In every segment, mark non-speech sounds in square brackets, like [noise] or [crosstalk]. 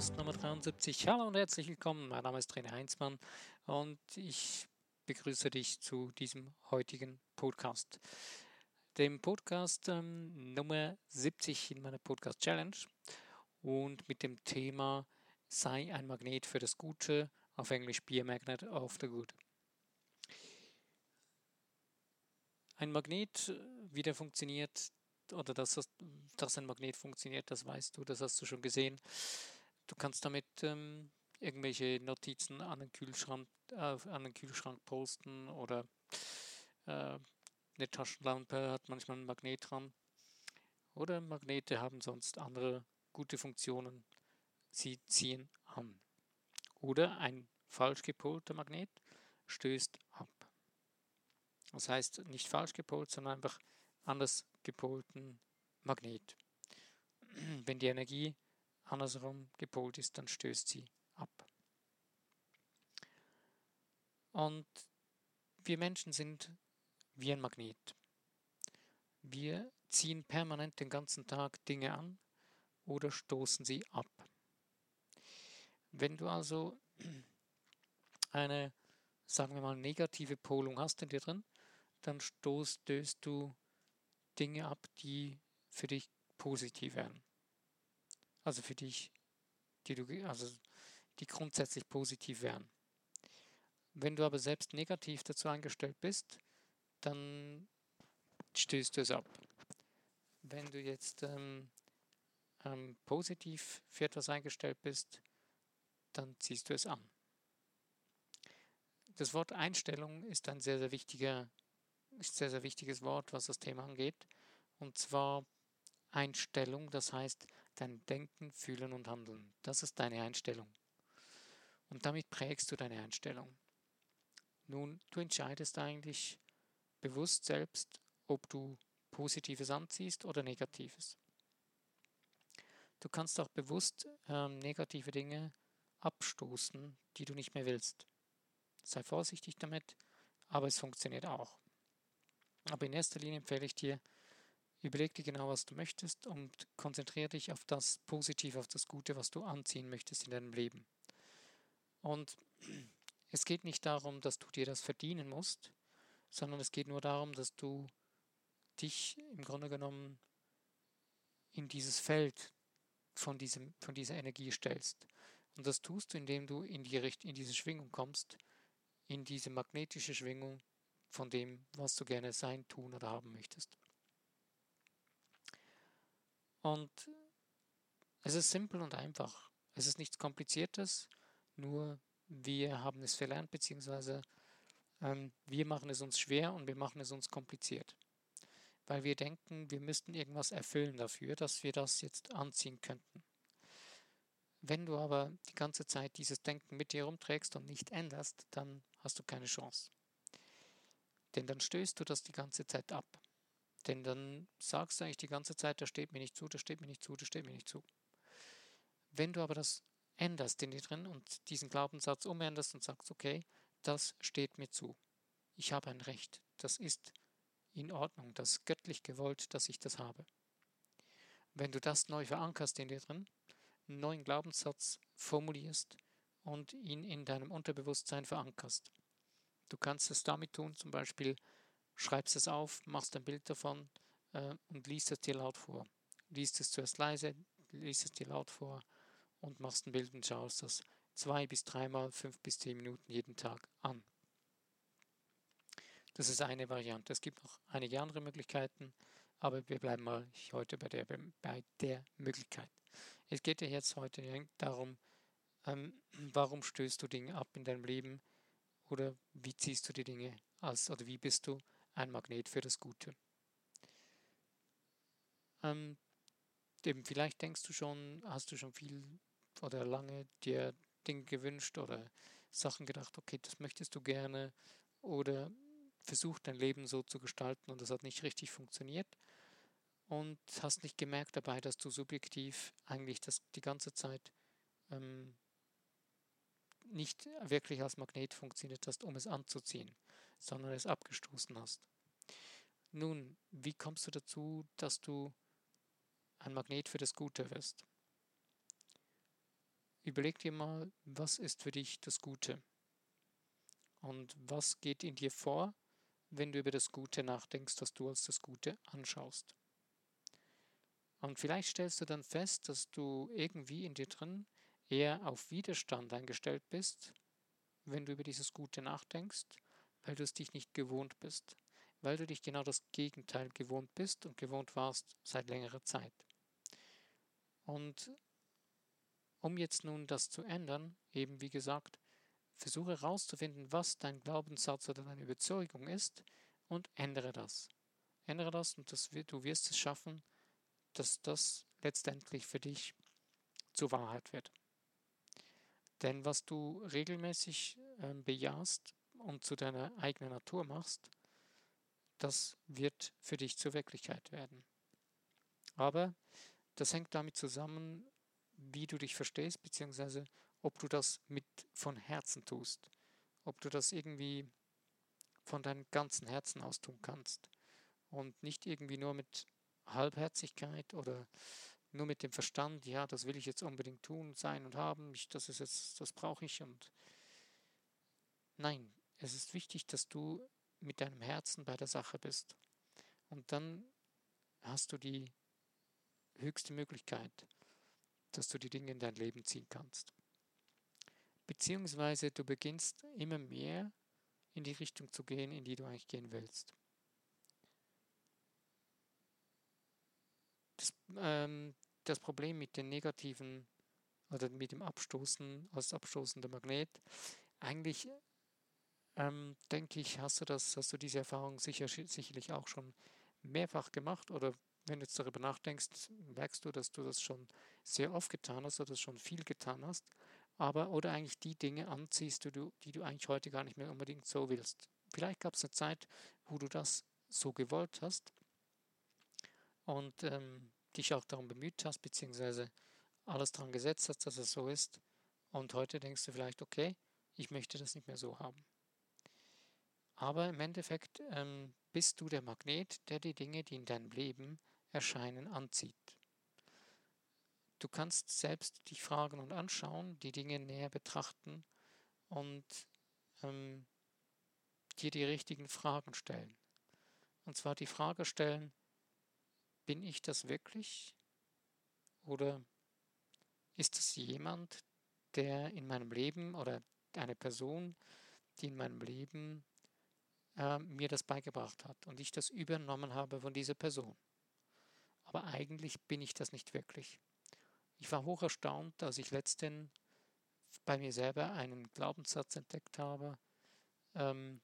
Podcast Nummer 73. Hallo und herzlich willkommen. Mein Name ist René Heinzmann und ich begrüße dich zu diesem heutigen Podcast. Dem Podcast ähm, Nummer 70 in meiner Podcast Challenge und mit dem Thema Sei ein Magnet für das Gute, auf Englisch Be a Magnet of the Good. Ein Magnet, wie der funktioniert, oder dass, dass ein Magnet funktioniert, das weißt du, das hast du schon gesehen. Du kannst damit ähm, irgendwelche Notizen an den Kühlschrank, äh, an den Kühlschrank posten oder äh, eine Taschenlampe hat manchmal ein Magnet dran. Oder Magnete haben sonst andere gute Funktionen. Sie ziehen an. Oder ein falsch gepolter Magnet stößt ab. Das heißt nicht falsch gepolt, sondern einfach anders gepolten Magnet. [clears throat] Wenn die Energie andersrum gepolt ist, dann stößt sie ab. Und wir Menschen sind wie ein Magnet. Wir ziehen permanent den ganzen Tag Dinge an oder stoßen sie ab. Wenn du also [clears throat] eine, sagen wir mal, negative Polung hast in dir drin, dann stößt du Dinge ab, die für dich positiv wären. Also für dich, die du, also die grundsätzlich positiv wären. Wenn du aber selbst negativ dazu eingestellt bist, dann stößt du es ab. Wenn du jetzt ähm, ähm, positiv für etwas eingestellt bist, dann ziehst du es an. Das Wort Einstellung ist ein sehr, sehr wichtiger sehr, sehr wichtiges Wort, was das Thema angeht. Und zwar Einstellung, das heißt dein Denken, Fühlen und Handeln. Das ist deine Einstellung. Und damit prägst du deine Einstellung. Nun, du entscheidest eigentlich bewusst selbst, ob du Positives anziehst oder Negatives. Du kannst auch bewusst ähm, negative Dinge abstoßen, die du nicht mehr willst. Sei vorsichtig damit, aber es funktioniert auch. Aber in erster Linie empfehle ich dir, überleg dir genau, was du möchtest und konzentriere dich auf das Positive, auf das Gute, was du anziehen möchtest in deinem Leben. Und [clears throat] es geht nicht darum, dass du dir das verdienen musst, sondern es geht nur darum, dass du dich im Grunde genommen in dieses Feld von, diesem, von dieser Energie stellst. Und das tust du, indem du in, die, in diese Schwingung kommst, in diese magnetische Schwingung, von dem, was du gerne sein, tun oder haben möchtest. Und es ist simpel und einfach. Es ist nichts Kompliziertes, nur wir haben es verlernt, beziehungsweise ähm, wir machen es uns schwer und wir machen es uns kompliziert. Weil wir denken, wir müssten irgendwas erfüllen dafür, dass wir das jetzt anziehen könnten. Wenn du aber die ganze Zeit dieses Denken mit dir rumträgst und nicht änderst, dann hast du keine Chance. Denn dann stößt du das die ganze Zeit ab. Denn dann sagst du eigentlich die ganze Zeit, das steht mir nicht zu, das steht mir nicht zu, das steht mir nicht zu. Wenn du aber das änderst in dir drin und diesen Glaubenssatz umänderst und sagst, okay, das steht mir zu. Ich habe ein Recht. Das ist in Ordnung. Das ist göttlich gewollt, dass ich das habe. Wenn du das neu verankerst in dir drin, einen neuen Glaubenssatz formulierst und ihn in deinem Unterbewusstsein verankerst, Du kannst es damit tun, zum Beispiel schreibst es auf, machst ein Bild davon äh, und liest es dir laut vor. Liest es zuerst leise, liest es dir laut vor und machst ein Bild und schaust das zwei bis dreimal, fünf bis zehn Minuten jeden Tag an. Das ist eine Variante. Es gibt noch einige andere Möglichkeiten, aber wir bleiben mal heute bei der, bei der Möglichkeit. Es geht ja jetzt heute darum, ähm, warum stößt du Dinge ab in deinem Leben, oder wie ziehst du die Dinge als oder wie bist du ein Magnet für das Gute? Ähm, eben vielleicht denkst du schon, hast du schon viel oder lange dir Dinge gewünscht oder Sachen gedacht, okay, das möchtest du gerne oder versucht dein Leben so zu gestalten und das hat nicht richtig funktioniert und hast nicht gemerkt dabei, dass du subjektiv eigentlich das die ganze Zeit ähm, nicht wirklich als Magnet funktioniert hast, um es anzuziehen, sondern es abgestoßen hast. Nun, wie kommst du dazu, dass du ein Magnet für das Gute wirst? überleg dir mal, was ist für dich das Gute? Und was geht in dir vor, wenn du über das Gute nachdenkst, was du als das Gute anschaust? Und vielleicht stellst du dann fest, dass du irgendwie in dir drin eher auf Widerstand eingestellt bist, wenn du über dieses Gute nachdenkst, weil du es dich nicht gewohnt bist, weil du dich genau das Gegenteil gewohnt bist und gewohnt warst seit längerer Zeit. Und um jetzt nun das zu ändern, eben wie gesagt, versuche herauszufinden, was dein Glaubenssatz oder deine Überzeugung ist und ändere das. Ändere das und das, du wirst es schaffen, dass das letztendlich für dich zur Wahrheit wird. Denn was du regelmäßig äh, bejahst und zu deiner eigenen Natur machst, das wird für dich zur Wirklichkeit werden. Aber das hängt damit zusammen, wie du dich verstehst, beziehungsweise ob du das mit von Herzen tust, ob du das irgendwie von deinem ganzen Herzen aus tun kannst und nicht irgendwie nur mit Halbherzigkeit oder nur mit dem Verstand, ja, das will ich jetzt unbedingt tun, sein und haben, ich, das ist jetzt, das brauche ich und nein, es ist wichtig, dass du mit deinem Herzen bei der Sache bist. Und dann hast du die höchste Möglichkeit, dass du die Dinge in dein Leben ziehen kannst. Beziehungsweise du beginnst immer mehr in die Richtung zu gehen, in die du eigentlich gehen willst. Das, ähm, das Problem mit den negativen oder mit dem Abstoßen als abstoßender Magnet, eigentlich ähm, denke ich, hast du das, hast du diese Erfahrung sicher, sicherlich auch schon mehrfach gemacht oder wenn du jetzt darüber nachdenkst, merkst du, dass du das schon sehr oft getan hast oder schon viel getan hast, aber oder eigentlich die Dinge anziehst, die du, die du eigentlich heute gar nicht mehr unbedingt so willst. Vielleicht gab es eine Zeit, wo du das so gewollt hast und ähm, dich auch darum bemüht hast, beziehungsweise alles daran gesetzt hast, dass es so ist. Und heute denkst du vielleicht, okay, ich möchte das nicht mehr so haben. Aber im Endeffekt ähm, bist du der Magnet, der die Dinge, die in deinem Leben erscheinen, anzieht. Du kannst selbst dich fragen und anschauen, die Dinge näher betrachten und ähm, dir die richtigen Fragen stellen. Und zwar die Frage stellen, bin ich das wirklich? Oder ist es jemand, der in meinem Leben oder eine Person, die in meinem Leben äh, mir das beigebracht hat und ich das übernommen habe von dieser Person? Aber eigentlich bin ich das nicht wirklich. Ich war hoch erstaunt, als ich letztens bei mir selber einen Glaubenssatz entdeckt habe ähm,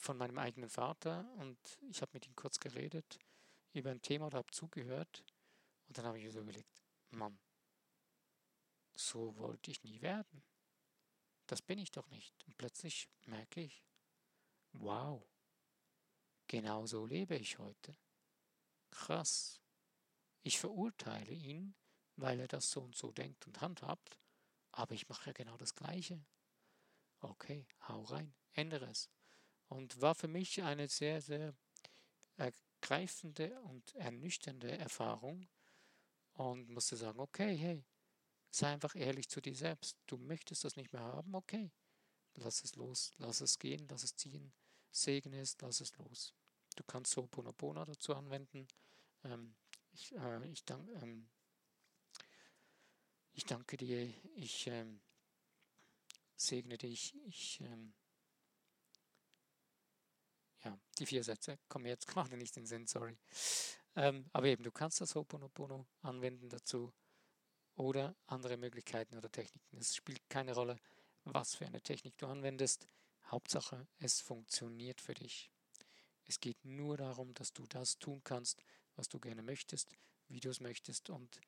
von meinem eigenen Vater und ich habe mit ihm kurz geredet über ein Thema oder habe zugehört und dann habe ich mir so überlegt, Mann, so wollte ich nie werden. Das bin ich doch nicht. Und plötzlich merke ich, wow, genau so lebe ich heute. Krass. Ich verurteile ihn, weil er das so und so denkt und handhabt, aber ich mache ja genau das Gleiche. Okay, hau rein, ändere es. Und war für mich eine sehr, sehr ergreifende und ernüchternde Erfahrung und musste sagen, okay, hey, sei einfach ehrlich zu dir selbst. Du möchtest das nicht mehr haben, okay. Lass es los, lass es gehen, lass es ziehen. Segne es, lass es los. Du kannst so Bonapona dazu anwenden. Ähm, ich, äh, ich, dank, ähm, ich, danke dir, ich ähm, segne dich, ich ähm, ja, die vier Sätze kommen jetzt [laughs] gerade nicht in den Sinn, sorry. Ähm, aber eben, du kannst das Ho'oponopono anwenden dazu oder andere Möglichkeiten oder Techniken. Es spielt keine Rolle, was für eine Technik du anwendest. Hauptsache, es funktioniert für dich. Es geht nur darum, dass du das tun kannst, was du gerne möchtest, wie du es möchtest. Und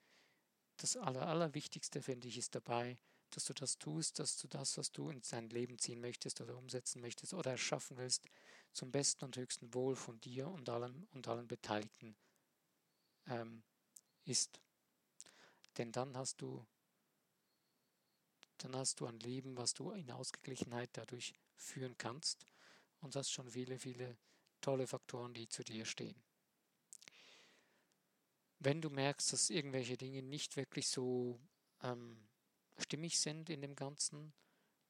das Aller, Allerwichtigste, finde ich, ist dabei, dass du das tust, dass du das, was du in dein Leben ziehen möchtest oder umsetzen möchtest oder erschaffen willst, zum besten und höchsten Wohl von dir und allem und allen Beteiligten ähm, ist. Denn dann hast du dann hast du ein Leben, was du in Ausgeglichenheit dadurch führen kannst und hast schon viele, viele tolle Faktoren, die zu dir stehen. Wenn du merkst, dass irgendwelche Dinge nicht wirklich so ähm, stimmig sind in dem Ganzen,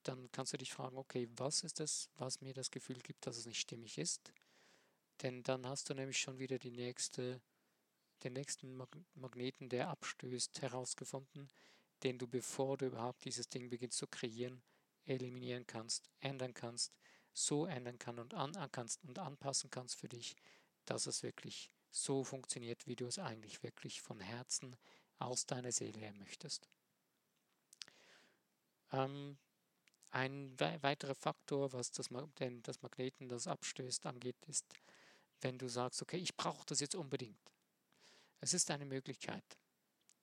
dann kannst du dich fragen, okay, was ist es, was mir das Gefühl gibt, dass es nicht stimmig ist? Denn dann hast du nämlich schon wieder die nächste, den nächsten Magneten, der abstößt, herausgefunden, den du, bevor du überhaupt dieses Ding beginnst zu kreieren, eliminieren kannst, ändern kannst, so ändern kann und an, kannst und anpassen kannst für dich, dass es wirklich so funktioniert, wie du es eigentlich wirklich von Herzen aus deiner Seele her möchtest. Ähm, ein we weiterer Faktor, was das, denn das Magneten, das abstößt, angeht, ist, wenn du sagst, okay, ich brauche das jetzt unbedingt. Es ist eine Möglichkeit,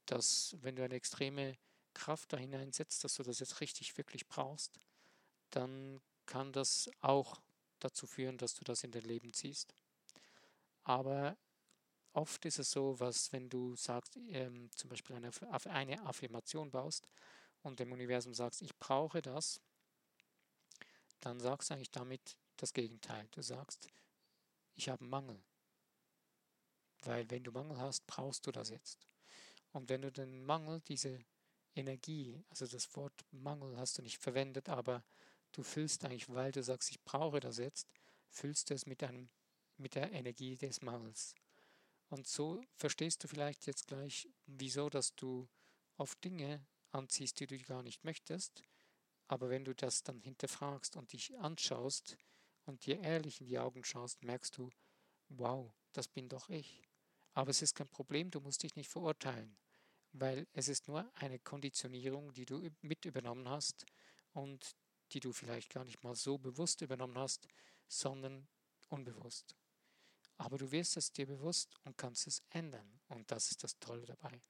dass wenn du eine extreme Kraft da hineinsetzt, dass du das jetzt richtig wirklich brauchst, dann kann das auch dazu führen, dass du das in dein Leben ziehst. Aber oft ist es so, was wenn du sagst, ähm, zum Beispiel eine, eine Affirmation baust und dem Universum sagst, ich brauche das, dann sagst du eigentlich damit das Gegenteil. Du sagst, ich habe Mangel. Weil wenn du Mangel hast, brauchst du das jetzt. Und wenn du den Mangel, diese Energie, also das Wort Mangel hast du nicht verwendet, aber du füllst eigentlich, weil du sagst, ich brauche das jetzt, füllst du es mit, einem, mit der Energie des Mangels. Und so verstehst du vielleicht jetzt gleich, wieso, dass du oft Dinge anziehst, die du gar nicht möchtest. Aber wenn du das dann hinterfragst und dich anschaust und dir ehrlich in die Augen schaust, merkst du, wow, das bin doch ich. Aber es ist kein Problem, du musst dich nicht verurteilen, weil es ist nur eine Konditionierung, die du mit übernommen hast und die du vielleicht gar nicht mal so bewusst übernommen hast, sondern unbewusst. Aber du wirst es dir bewusst und kannst es ändern. Und das ist das Tolle dabei.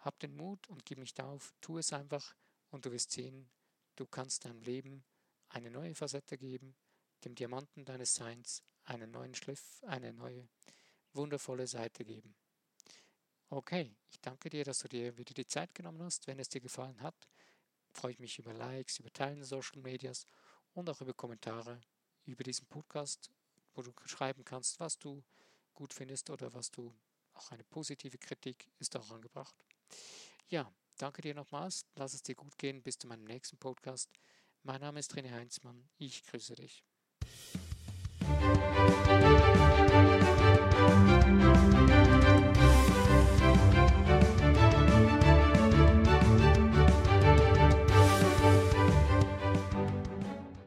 Hab den Mut und gib nicht auf, tu es einfach und du wirst sehen, du kannst deinem Leben eine neue Facette geben, dem Diamanten deines Seins einen neuen Schliff, eine neue wundervolle Seite geben. Okay, ich danke dir, dass du dir wieder die Zeit genommen hast. Wenn es dir gefallen hat, freue ich mich über Likes, über Teilen in Social Medias und auch über Kommentare über diesen Podcast, wo du schreiben kannst, was du gut findest oder was du auch eine positive Kritik ist auch angebracht. Ja, danke dir nochmals. Lass es dir gut gehen. Bis zu meinem nächsten Podcast. Mein Name ist René Heinzmann. Ich grüße dich.